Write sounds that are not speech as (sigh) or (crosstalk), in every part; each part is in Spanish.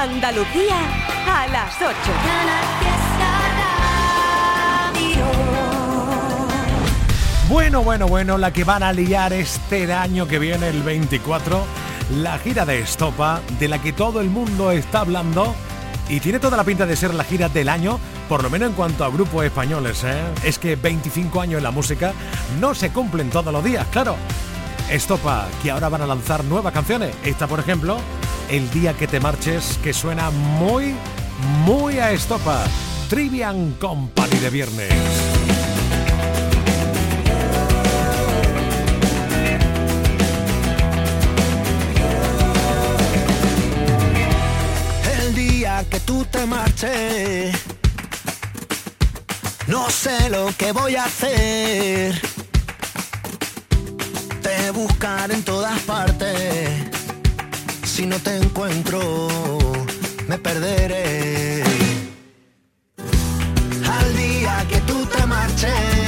Andalucía a las 8. Bueno, bueno, bueno, la que van a liar este año que viene, el 24, la gira de Estopa, de la que todo el mundo está hablando y tiene toda la pinta de ser la gira del año, por lo menos en cuanto a grupos españoles. ¿eh? Es que 25 años en la música no se cumplen todos los días, claro. Estopa, que ahora van a lanzar nuevas canciones. Esta, por ejemplo, El día que te marches, que suena muy, muy a Estopa. Trivian Company de viernes. que tú te marches. No sé lo que voy a hacer. Te buscar en todas partes. Si no te encuentro, me perderé. Al día que tú te marches,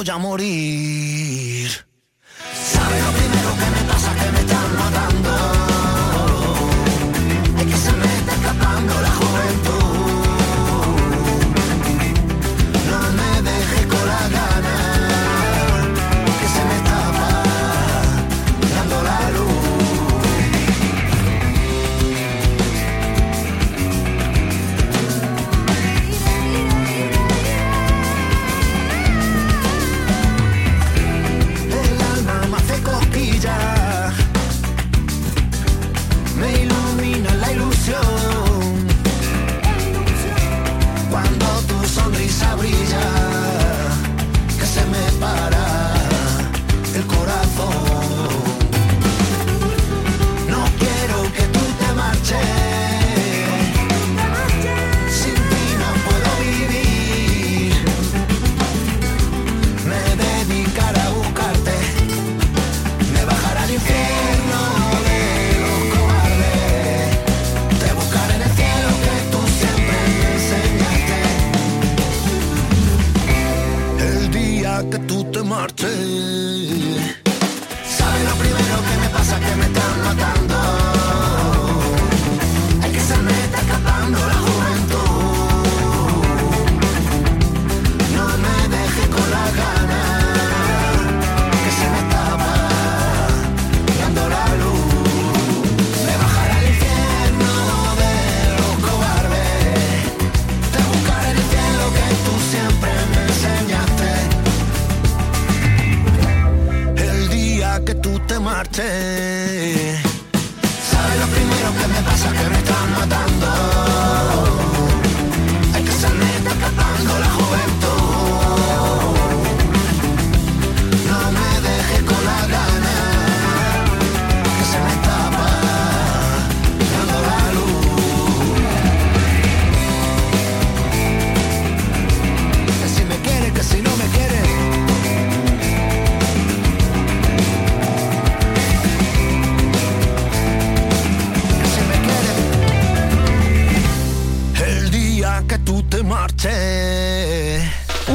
voy a morir.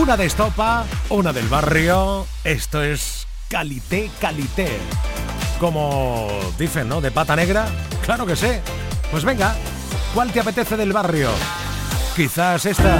Una de estopa, una del barrio. Esto es Calité, Calité. Como dicen, ¿no? De pata negra. Claro que sé. Pues venga, ¿cuál te apetece del barrio? Quizás esta.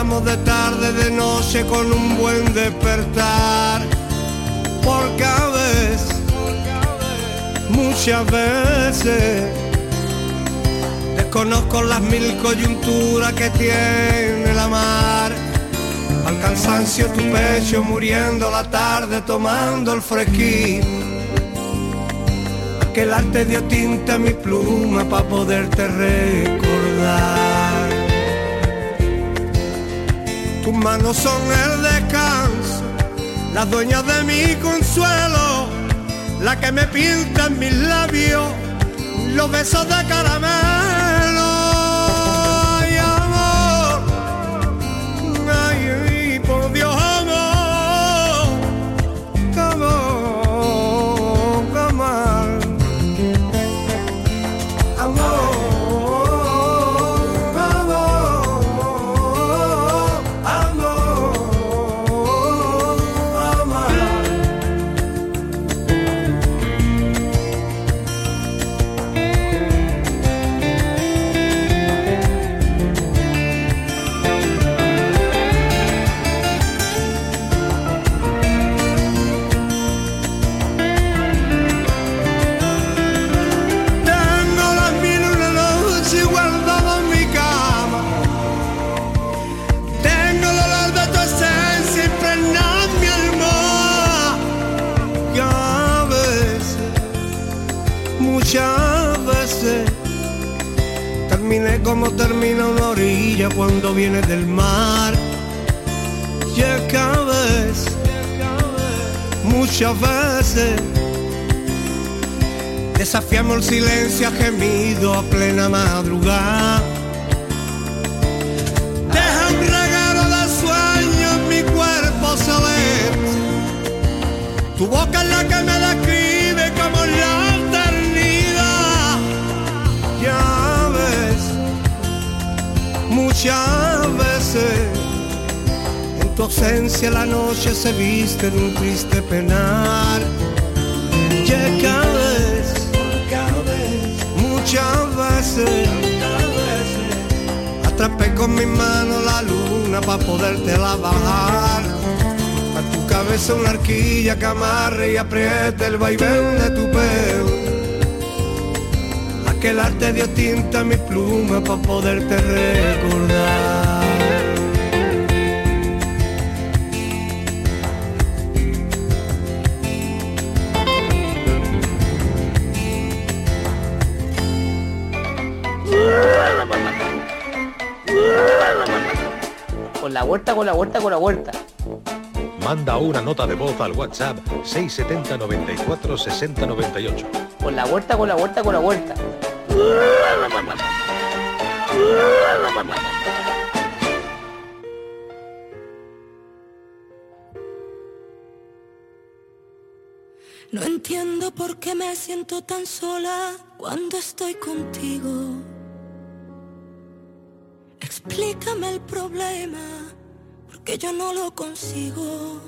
De tarde, de noche con un buen despertar. Porque a veces, muchas veces, desconozco las mil coyunturas que tiene la mar. Al cansancio tu pecho muriendo la tarde tomando el fresquín. Que el arte dio tinta a mi pluma para poderte recordar. Tus manos son el descanso, las dueñas de mi consuelo, la que me pinta en mis labios los besos de caramelo. Cuando viene del mar. Y es que a veces, muchas veces, Desafiamos el silencio a gemido a plena madrugada. Deja un regalo de sueño mi cuerpo celeste. Tu boca es la que me ausencia la noche se viste de un triste penar. Y es que a veces, muchas veces, atrapé con mi mano la luna para poderte la bajar. A tu cabeza una arquilla que amarre y apriete el vaivén de tu pelo. Aquel arte dio tinta a mi pluma para poderte recordar. La vuelta, con la vuelta, con la vuelta. Manda una nota de voz al WhatsApp 670 94 60 98. Con la vuelta, con la vuelta, con la vuelta. No entiendo por qué me siento tan sola cuando estoy contigo. Explícame el problema, porque yo no lo consigo.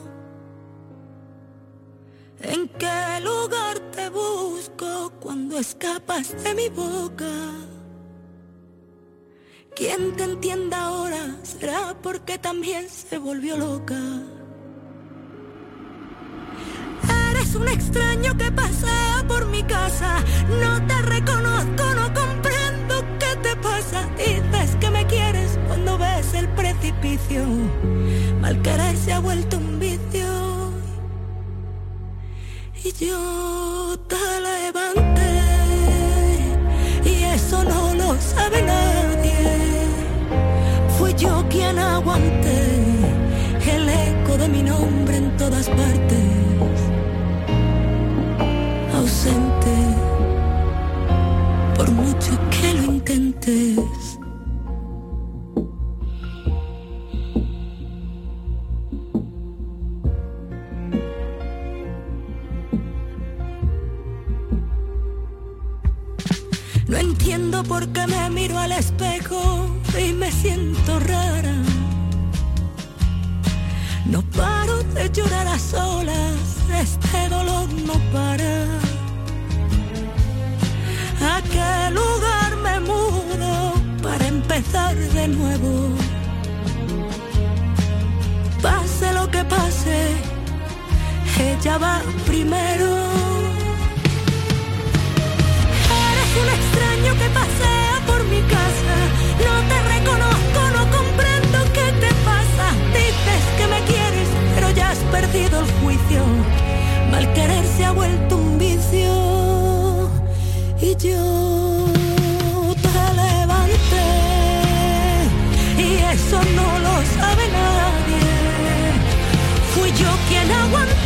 ¿En qué lugar te busco cuando escapas de mi boca? Quien te entienda ahora será porque también se volvió loca. Eres un extraño que pasea por mi casa. No te reconozco, no comprendo qué te pasa. Quieres cuando ves el precipicio. Mal querer se ha vuelto un vicio. Y yo te levanté. Y eso no lo sabe nadie. Fui yo quien aguanté el eco de mi nombre en todas partes ausente, por mucho que lo intentes. Llorar a solas, este dolor no para. ¿A qué lugar me mudo para empezar de nuevo? Pase lo que pase, ella va primero. Eres un extraño que pasea por mi casa. No te reconozco, perdido el juicio. Mal querer se ha vuelto un vicio. Y yo te levanté. Y eso no lo sabe nadie. Fui yo quien aguanté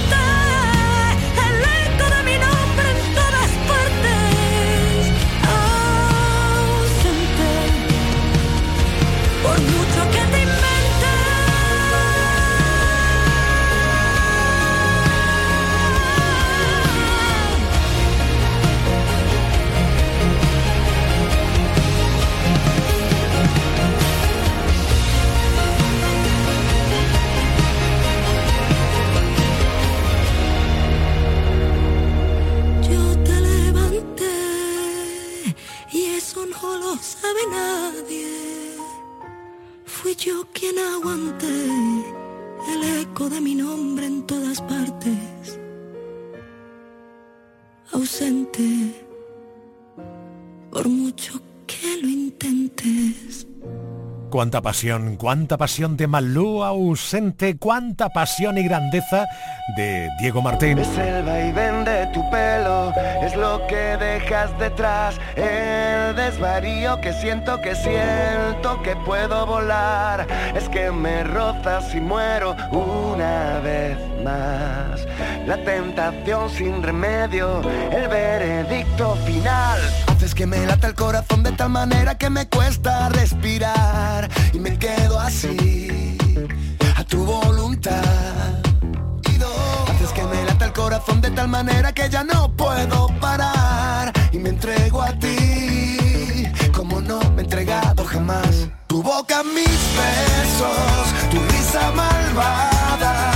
Cuánta pasión, cuánta pasión de Malú ausente, cuánta pasión y grandeza de Diego Martín. Es el vaivén de tu pelo, es lo que dejas detrás, el desvarío que siento, que siento que puedo volar, es que me rozas y muero una vez más. La tentación sin remedio, el veredicto final. Haces que me lata el corazón de tal manera que me cuesta respirar y me quedo así, a tu voluntad. Haces que me lata el corazón de tal manera que ya no puedo parar y me entrego a ti Tu boca, mis besos, tu risa malvada,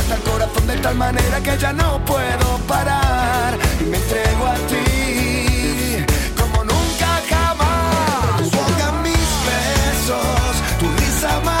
lata el corazón de tal manera que ya no puedo parar y me entrego a ti como nunca jamás. Boca, mis besos, tu risa malvada,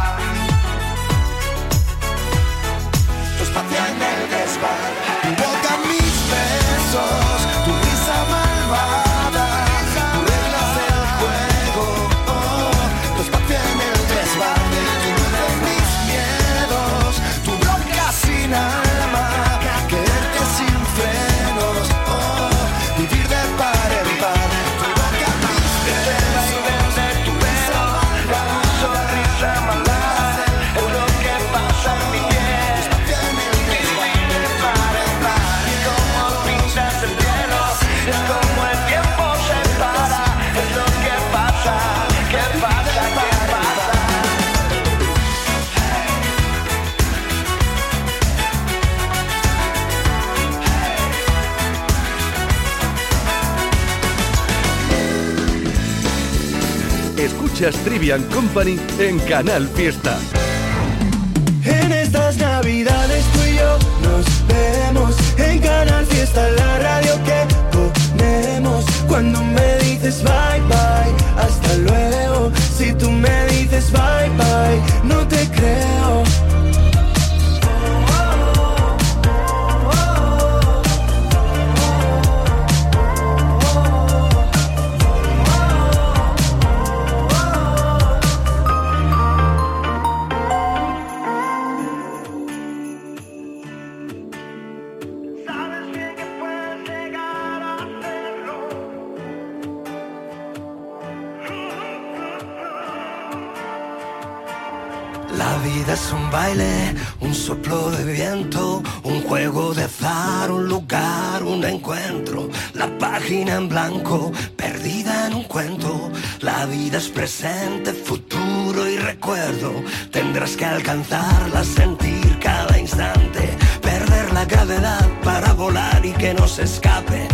escuchas Trivian Company en Canal Fiesta. En estas navidades tú y yo nos vemos en Canal Fiesta, la radio que ponemos. Cuando me dices bye bye, hasta luego, si tú me dices. perdida en un cuento. La vida es presente, futuro y recuerdo. Tendrás que alcanzarla, sentir cada instante, perder la gravedad para volar y que no se escape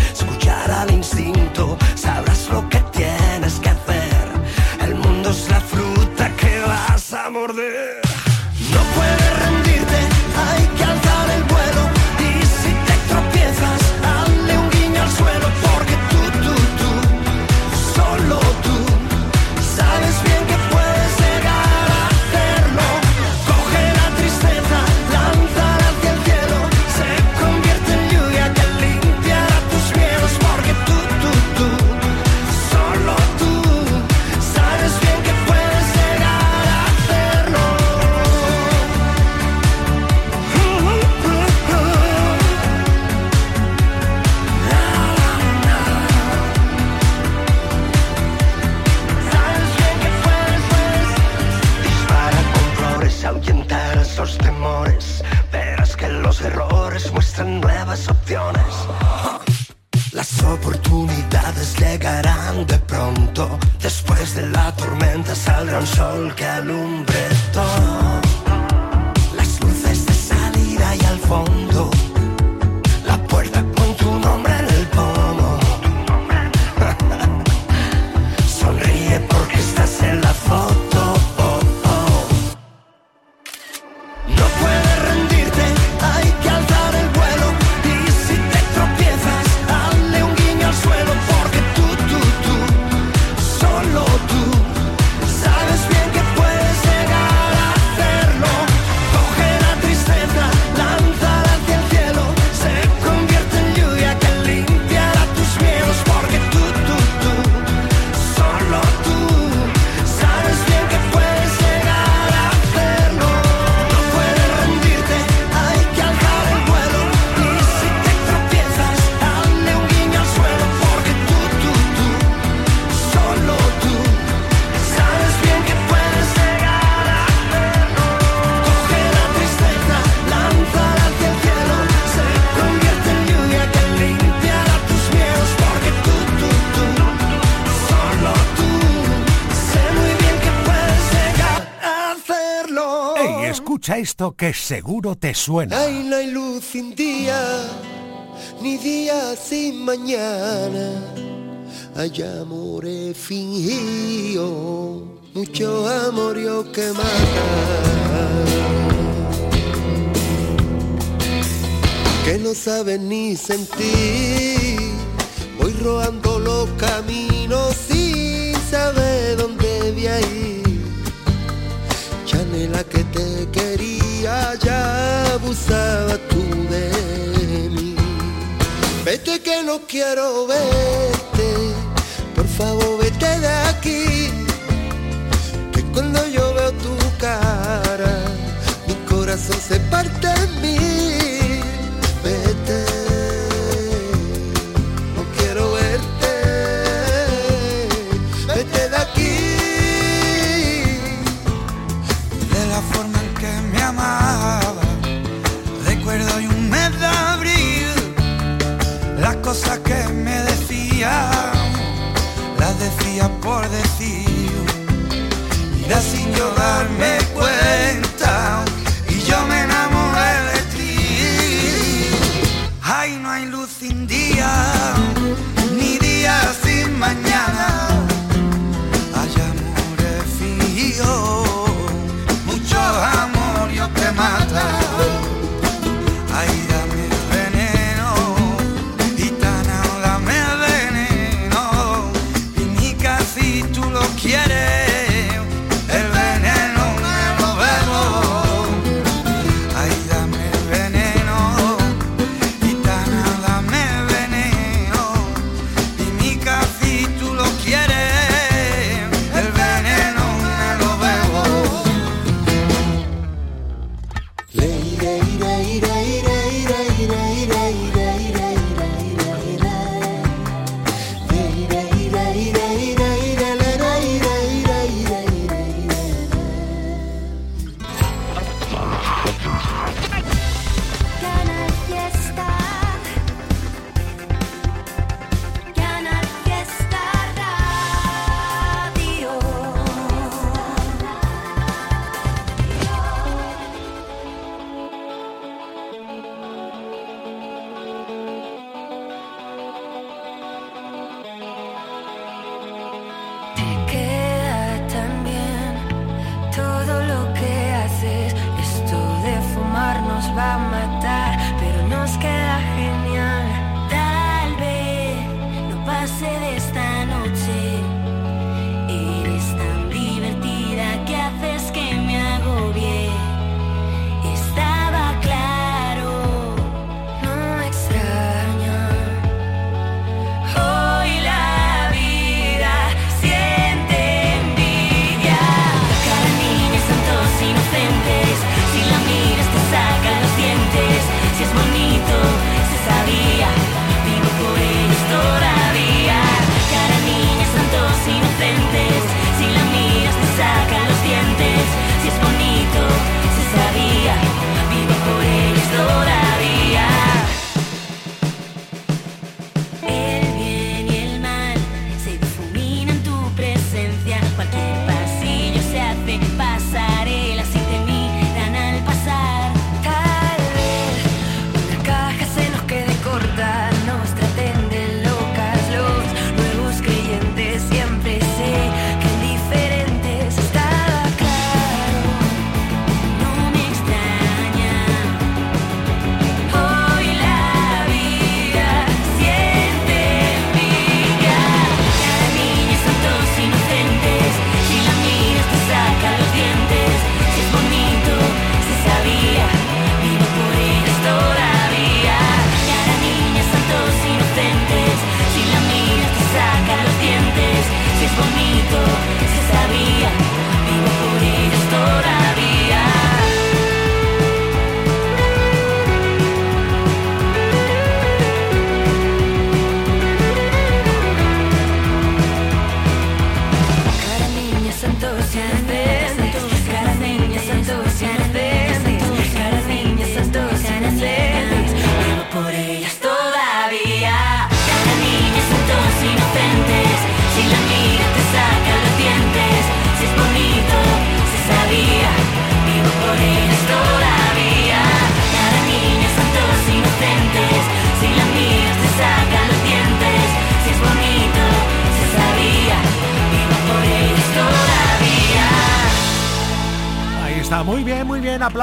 Escucha esto que seguro te suena. Ay, no hay luz sin día, ni día sin mañana. Hay amores fingidos, mucho amor yo oh, que mata. Que no saben ni sentir, voy robando los caminos sin saber te quería, ya abusaba tú de mí. Vete que no quiero verte, por favor vete de aquí. Que cuando yo veo tu cara, mi corazón se parte en mí. cosas que me decía, las decía por decir, irá sin yo darme cuenta.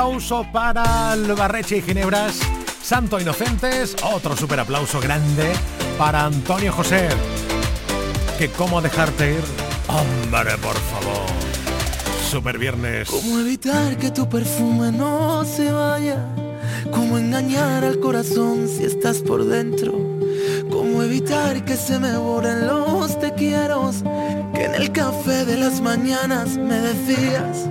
Aplauso para el Barreche y Ginebras. Santo Inocentes. Otro super aplauso grande para Antonio José. Que cómo dejarte ir. Hombre, por favor. Super viernes. ¿Cómo evitar que tu perfume no se vaya? ¿Cómo engañar al corazón si estás por dentro? ¿Cómo evitar que se me borren los te quiero? Que en el café de las mañanas me decías.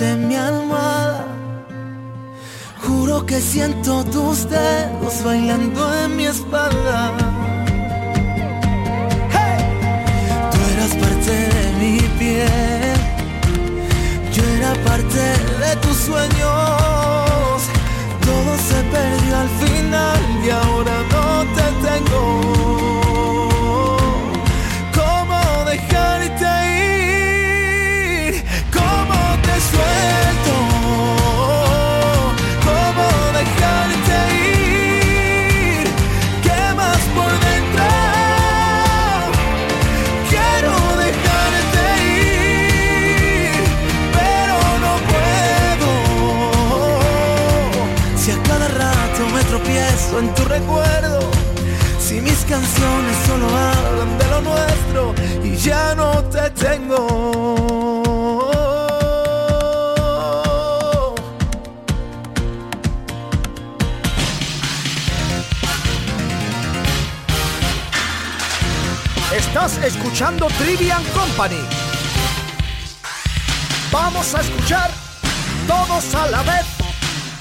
En mi almohada. Juro que siento tus dedos bailando en mi espalda. ¡Hey! Tú eras parte de mi piel, yo era parte de tus sueños. Todo se perdió al final y ahora si mis canciones solo hablan de lo nuestro y ya no te tengo. Estás escuchando Trivian Company. Vamos a escuchar todos a la vez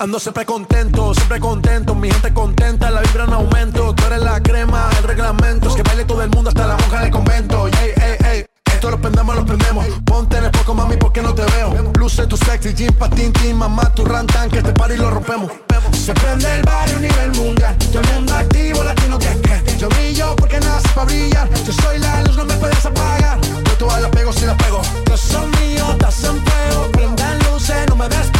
Ando siempre contento, siempre contento, mi gente contenta, la vibra en aumento. Tú eres la crema, el reglamento, es que baile todo el mundo hasta la monja del convento. Ey, ey, ey. Esto lo prendemos, lo prendemos. Ponte en el poco, mami, porque no te veo. Luce tu sexy, jean, patín, tin, mamá, tu rantan, que este party lo rompemos. Se prende el barrio a nivel mundial. Todo el mundo activo, latino que que. Yo brillo porque nace para brillar. Yo soy la luz, no me puedes apagar. Yo todas las pego si las pego. Yo son míos, estás en fuego. Prendan luces, no me despego.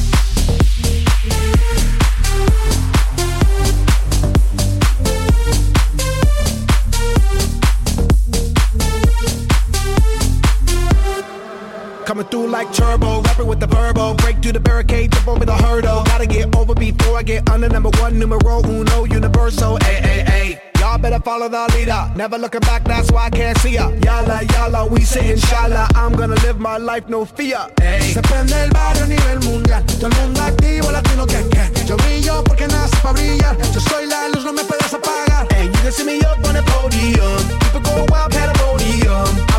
Like turbo, rapping with the verbo. Break through the barricade, jump over the hurdle. Gotta get over before I get under number one, numero uno, universal. Ay, ay, ay. Y'all better follow the leader. Never looking back, that's why I can't see ya. Yala, yala, we say inshallah. I'm gonna live my life, no fear. Ay. Se prende el barrio a nivel mundial. Todo el mundo activo, latino que que. Yo brillo porque nace para brillar. Yo soy la luz, no me puedes apagar. Hey, you can see me up on the podium. People go wild, pandemonium.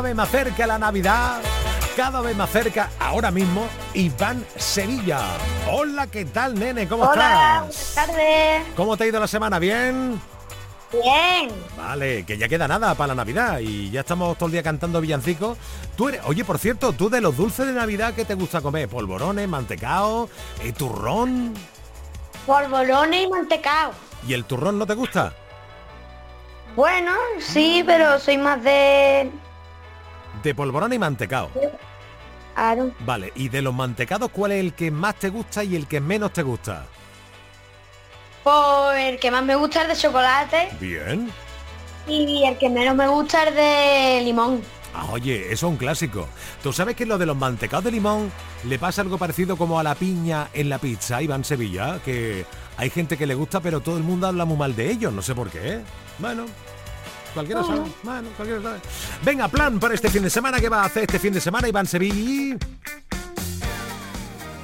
Cada vez más cerca la Navidad, cada vez más cerca ahora mismo Iván Sevilla. Hola, ¿qué tal, nene? ¿Cómo Hola, estás? buenas tardes. ¿Cómo te ha ido la semana? ¿Bien? Bien. Vale, que ya queda nada para la Navidad y ya estamos todo el día cantando villancicos. Tú eres, oye, por cierto, tú de los dulces de Navidad, ¿qué te gusta comer? ¿Polvorones, mantecao, eh, turrón? Polvorones y mantecao. ¿Y el turrón no te gusta? Bueno, sí, pero soy más de... De polvorones y mantecao. Aaron. Vale, y de los mantecados, ¿cuál es el que más te gusta y el que menos te gusta? Pues el que más me gusta es de chocolate Bien. y el que menos me gusta es de limón. Ah, oye, eso es un clásico. ¿Tú sabes que lo de los mantecados de limón le pasa algo parecido como a la piña en la pizza, Iván Sevilla? Que hay gente que le gusta, pero todo el mundo habla muy mal de ellos, no sé por qué. Bueno, cualquiera sabe. Bueno, cualquiera sabe. Venga, plan para este fin de semana. ¿Qué va a hacer este fin de semana, Iván Sevilla?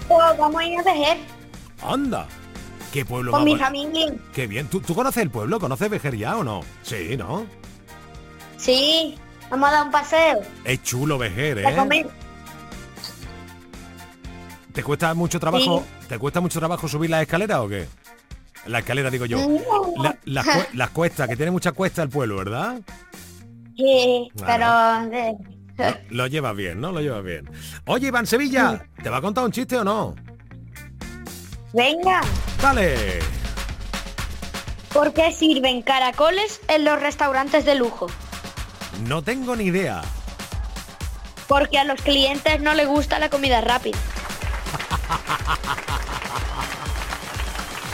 Pues vamos a ir a tejer Anda. ¿Qué pueblo con mi familia. Qué bien. ¿Tú, tú conoces el pueblo? ¿Conoces Vejer ya o no? Sí, ¿no? Sí, vamos a dar un paseo. Es chulo Vejer, A ¿eh? comer. ¿Te cuesta mucho trabajo? ¿Te cuesta mucho trabajo subir las escaleras o qué? La escalera digo yo. La- las, (laughs) las cuestas, que tiene mucha cuesta el pueblo, ¿verdad? Sí, Claro. pero... Lo, lo llevas bien, ¿no? Lo llevas bien. Oye, Iván Sevilla, ¿te va a contar un chiste o no? Venga, Dale. ¿por qué sirven caracoles en los restaurantes de lujo? No tengo ni idea. Porque a los clientes no les gusta la comida rápida. (laughs)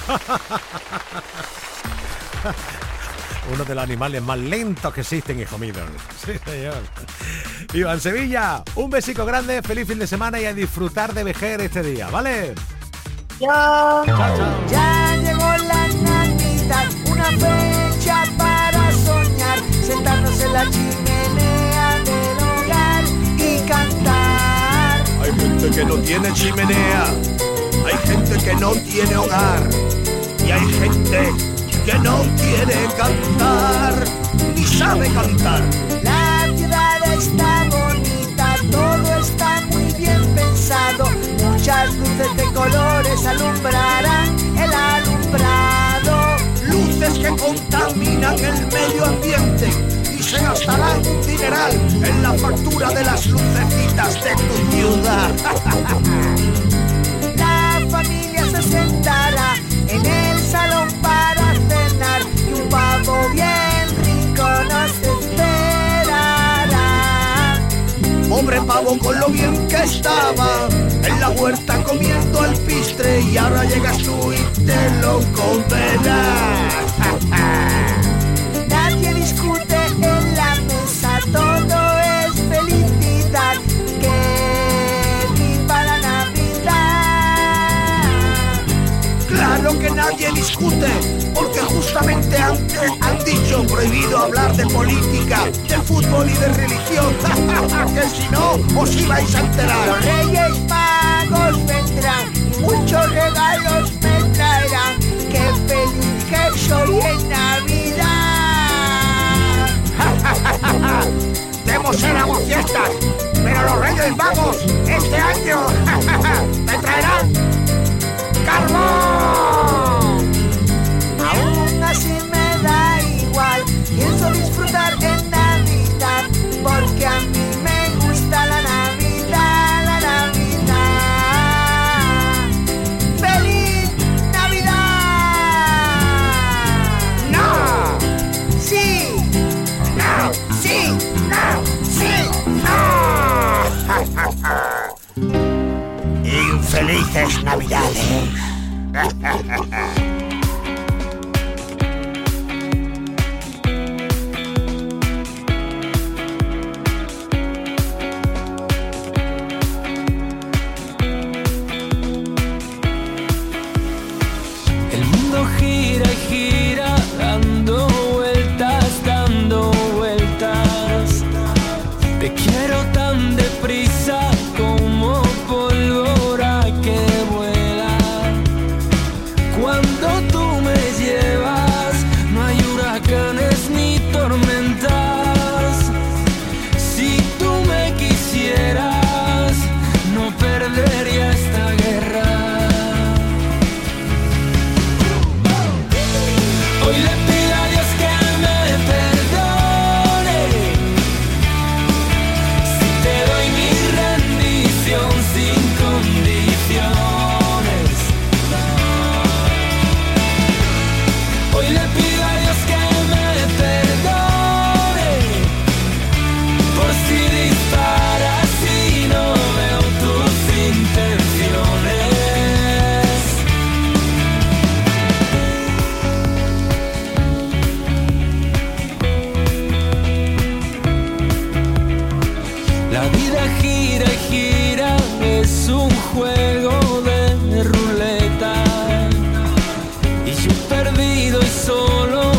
(laughs) Uno de los animales más lentos que existen, hijo mío. (laughs) Sí, señor. Iván Sevilla, un besico grande, feliz fin de semana y a disfrutar de Vejer este día, ¿vale? Yo... Ya llegó la Navidad, una fecha para soñar, sentarnos en la chimenea del hogar y cantar. Hay gente que no tiene chimenea, hay gente que no tiene hogar y hay gente que no quiere cantar, ni sabe cantar. La ciudad está bonita, todo está muy bien pensado. Muchas luces de colores alumbrarán el alumbrado. Luces que contaminan el medio ambiente y se gastarán un dineral en la factura de las lucecitas de tu ciudad. (laughs) la familia se sentará en el pavo bien rico nos esperará. Pobre pavo con lo bien que estaba en la huerta comiendo el pistre y ahora llegas tú y te lo comerás. Discute, porque justamente antes han dicho prohibido hablar de política, de fútbol y de religión. (laughs) que si no, os ibais a enterar. Los Reyes Magos vendrán muchos regalos me traerán. Qué feliz que soy en Navidad. (laughs) Demos éramos fiestas, pero los Reyes Magos este año (laughs) me traerán carbón. Vida gira y gira, es un juego de ruleta. Y yo perdido y solo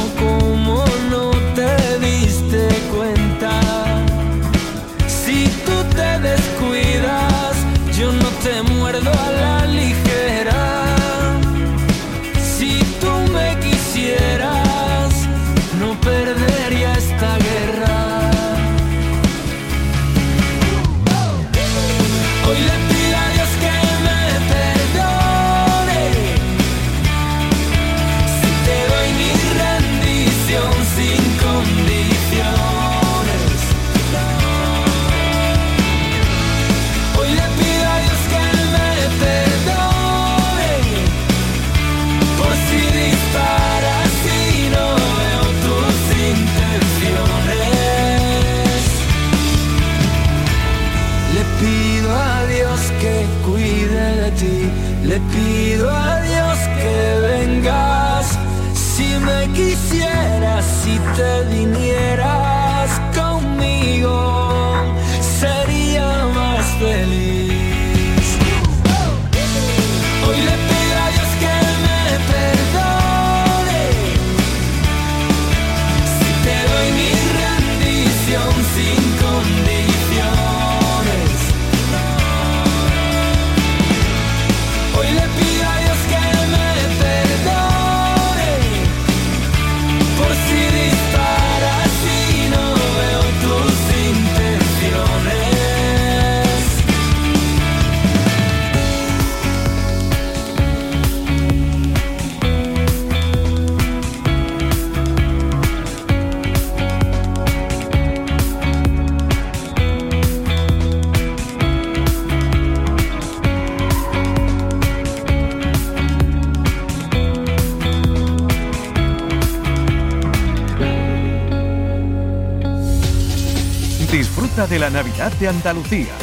De la Navidad de Andalucía.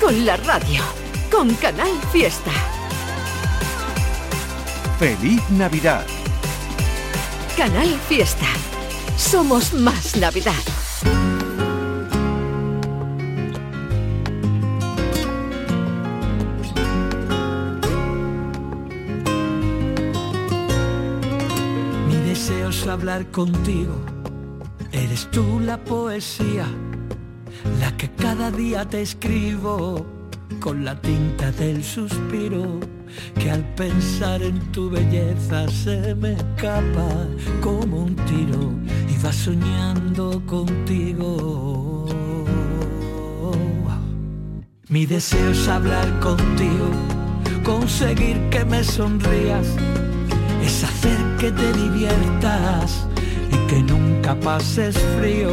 Con la radio. Con Canal Fiesta. Feliz Navidad. Canal Fiesta. Somos más Navidad. Mi deseo es hablar contigo. Eres tú la poesía, la que cada día te escribo con la tinta del suspiro, que al pensar en tu belleza se me escapa como un tiro y va soñando contigo. Mi deseo es hablar contigo, conseguir que me sonrías es hacer que te diviertas y que nunca pases frío,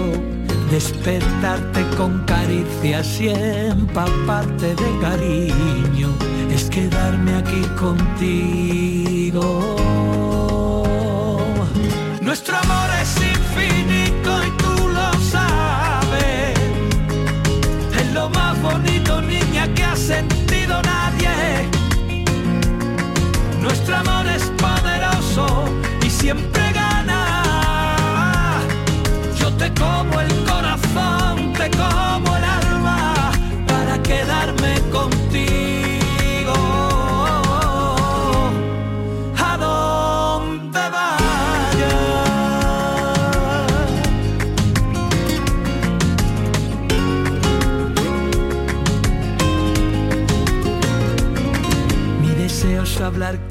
despertarte con caricias y empaparte de cariño, es quedarme aquí contigo.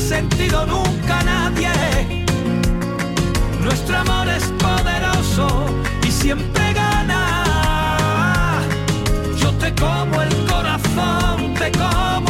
sentido nunca nadie. Nuestro amor es poderoso y siempre gana. Yo te como el corazón, te como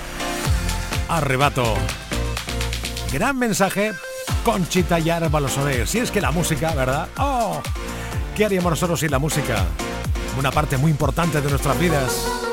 Arrebato. Gran mensaje. Conchita y Soler. Si es que la música, ¿verdad? ¡Oh! ¿Qué haríamos nosotros sin la música? Una parte muy importante de nuestras vidas.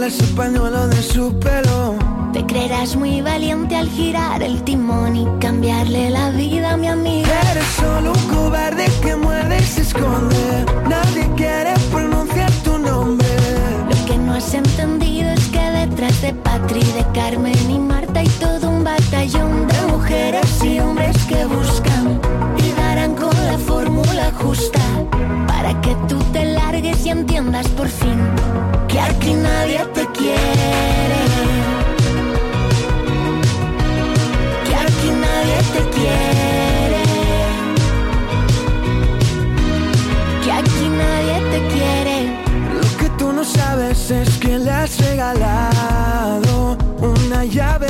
Arrancarle ese pañuelo de su pelo. Te creerás muy valiente al girar el timón y cambiarle la vida a mi amiga. Eres solo un cobarde que muerde y se esconde. Nadie quiere pronunciar tu nombre. Lo que no has entendido es que detrás de Patri, de Carmen y Marta hay todo un batallón de mujeres y hombres que buscan justa para que tú te largues y entiendas por fin que aquí nadie te quiere. Que aquí nadie te quiere. Que aquí nadie te quiere. Lo que tú no sabes es que le has regalado una llave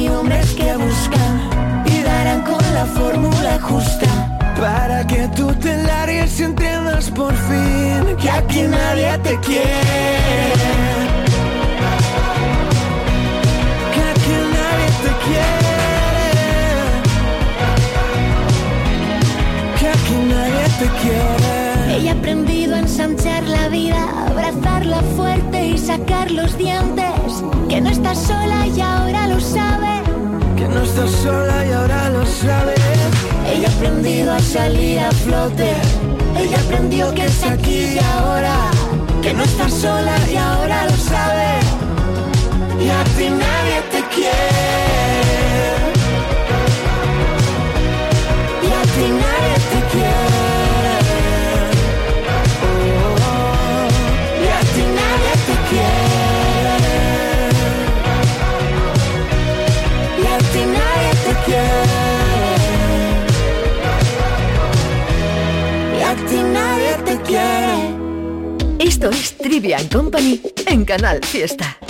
y hombres que buscan y darán con la fórmula justa. Para que tú te largues y entiendas por fin que aquí nadie te quiere. Que aquí nadie te quiere. Que aquí nadie te quiere. Ella ha aprendido a ensanchar la vida, abrazarla fuerte y sacar los dientes. Que no estás sola y ahora lo sabe. Que no estás sola y ahora lo sabes. Ella ha aprendido a salir a flote. Ella aprendió que es aquí y ahora. Que no estás sola y ahora lo sabe. Y a ti nadie te quiere. Es Trivia Company en Canal Fiesta.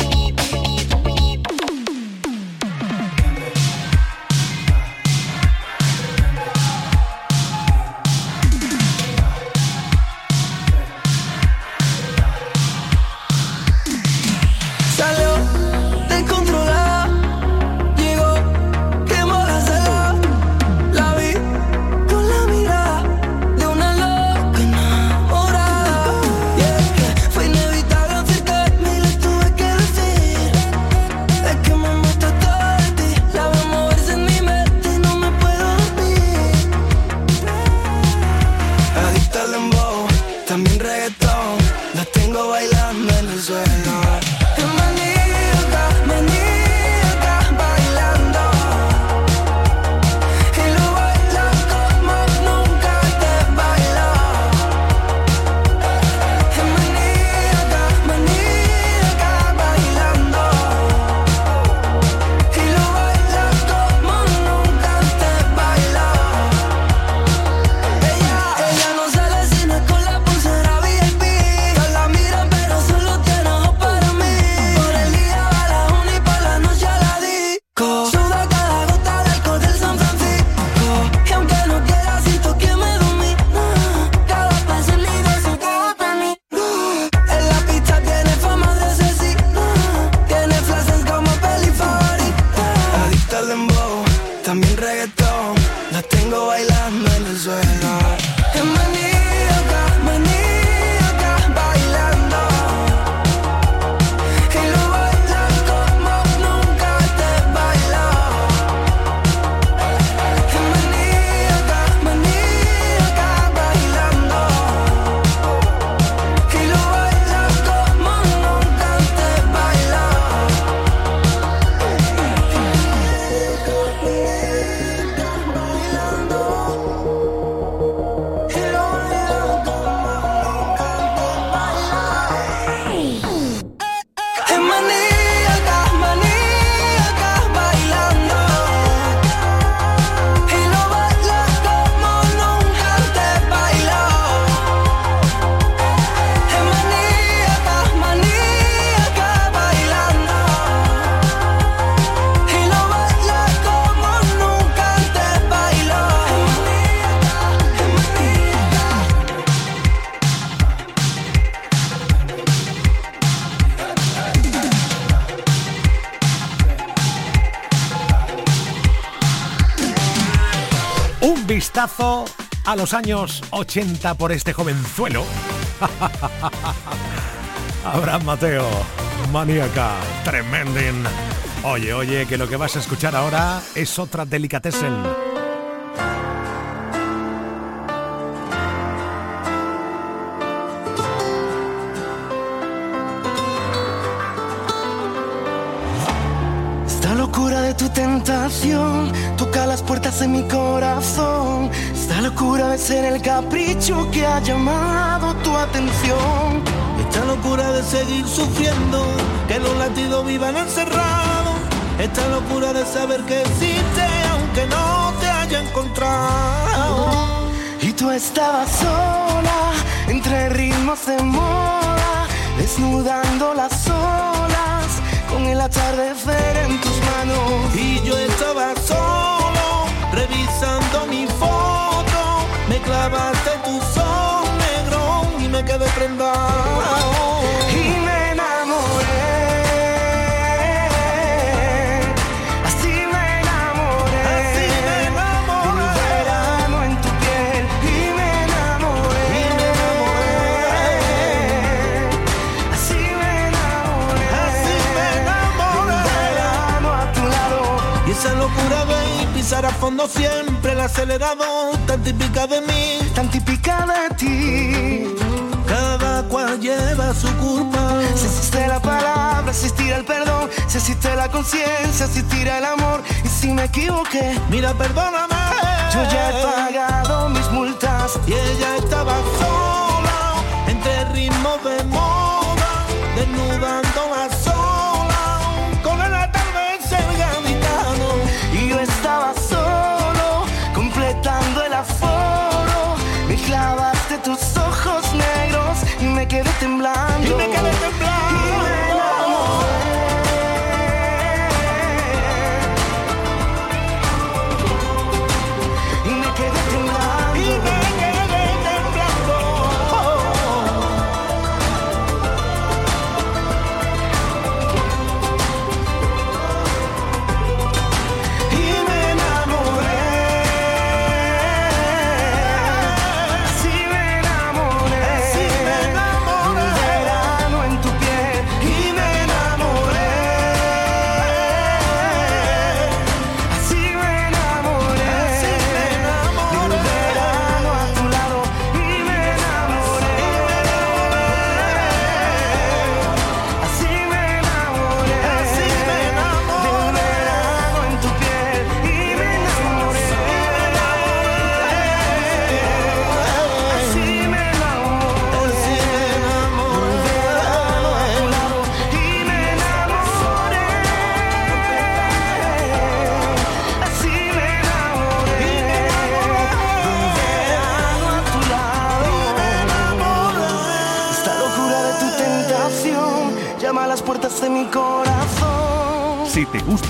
A los años 80 por este jovenzuelo. (laughs) Abraham Mateo, maníaca, tremendin. Oye, oye, que lo que vas a escuchar ahora es otra delicatessen. que ha llamado tu atención. Esta locura de seguir sufriendo, que los latidos vivan encerrados. Esta locura de saber que existe aunque no te haya encontrado. Y tú estabas sola, entre ritmos de moda, desnudando las olas, con el atardecer en tus manos. Y yo estaba clavaste tu son negro y me quedé prendado. fondo siempre el acelerador, tan típica de mí, tan típica de ti. Cada cual lleva su culpa. Si existe la palabra, existirá el perdón. Si existe la conciencia, existirá el amor. Y si me equivoqué, mira, perdóname. Yo ya he pagado mis multas. Y ella estaba sola, entre ritmos de moda. quedé temblando. Y me quedé temblando.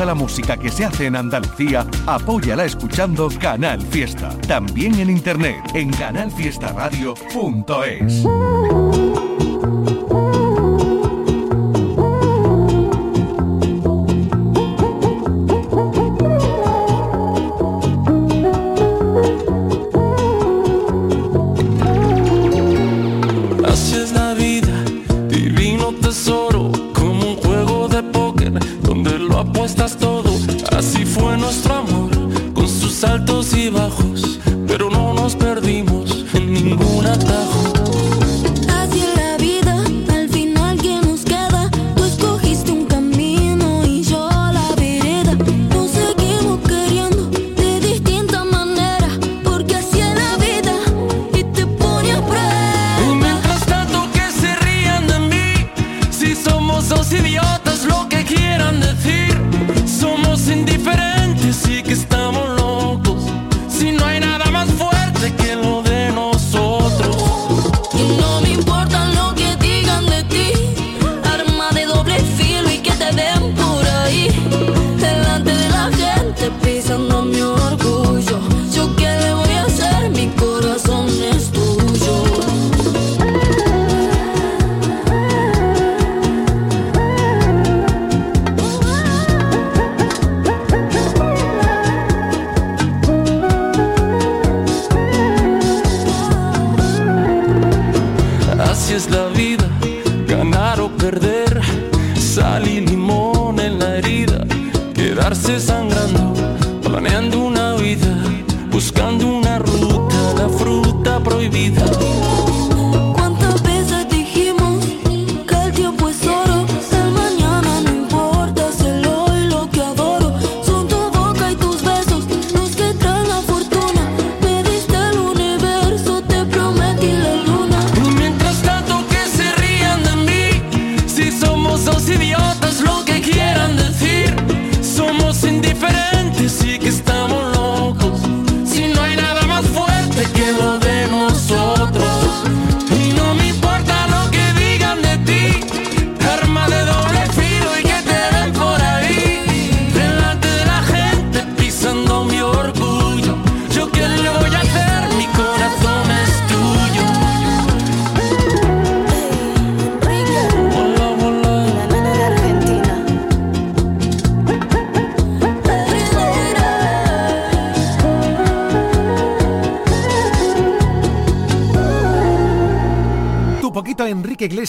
la música que se hace en Andalucía, apóyala escuchando Canal Fiesta. También en internet en canalfiestaradio.es.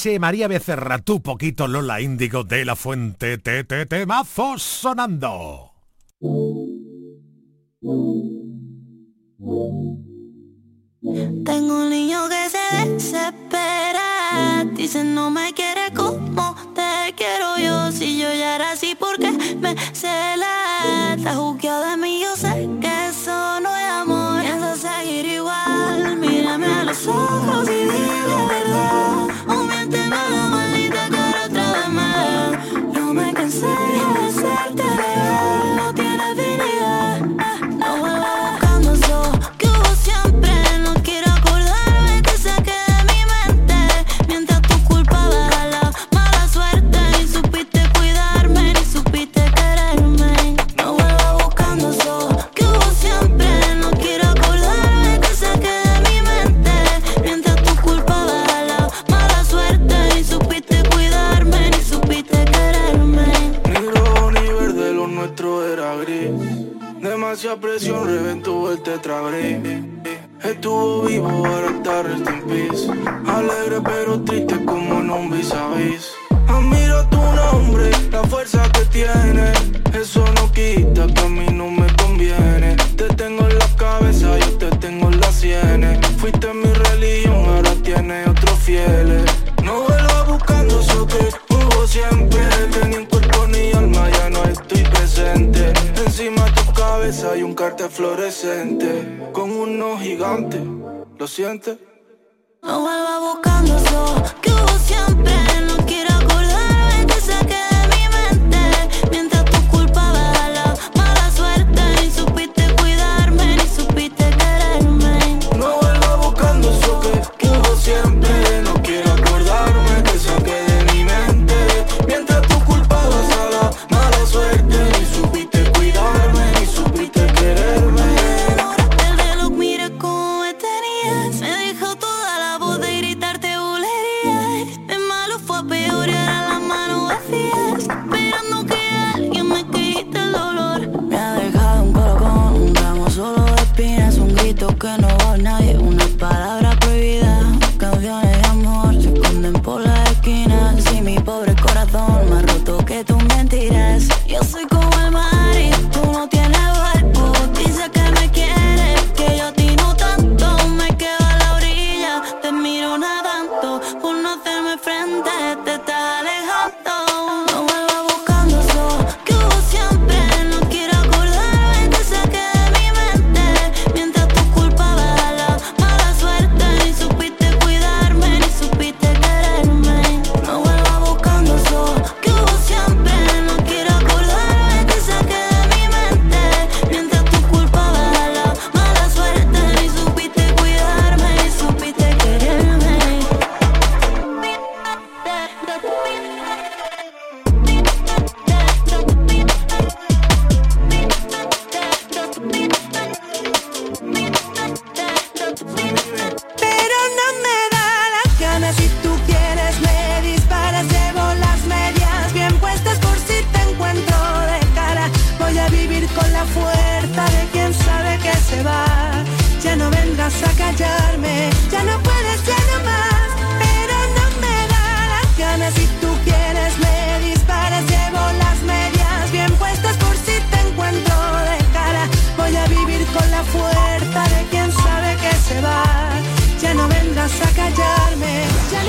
ese María Becerra, tu poquito Lola Índigo de la Fuente, te, te, te mazos sonando. Tengo un niño que se desespera, dice no me quiere como te quiero yo, si yo ya era así porque me cela, está juzgado de mí, yo sé que eso no es amor, pienso seguir igual, mírame a los ojos y dile la verdad. say abrazarte. strength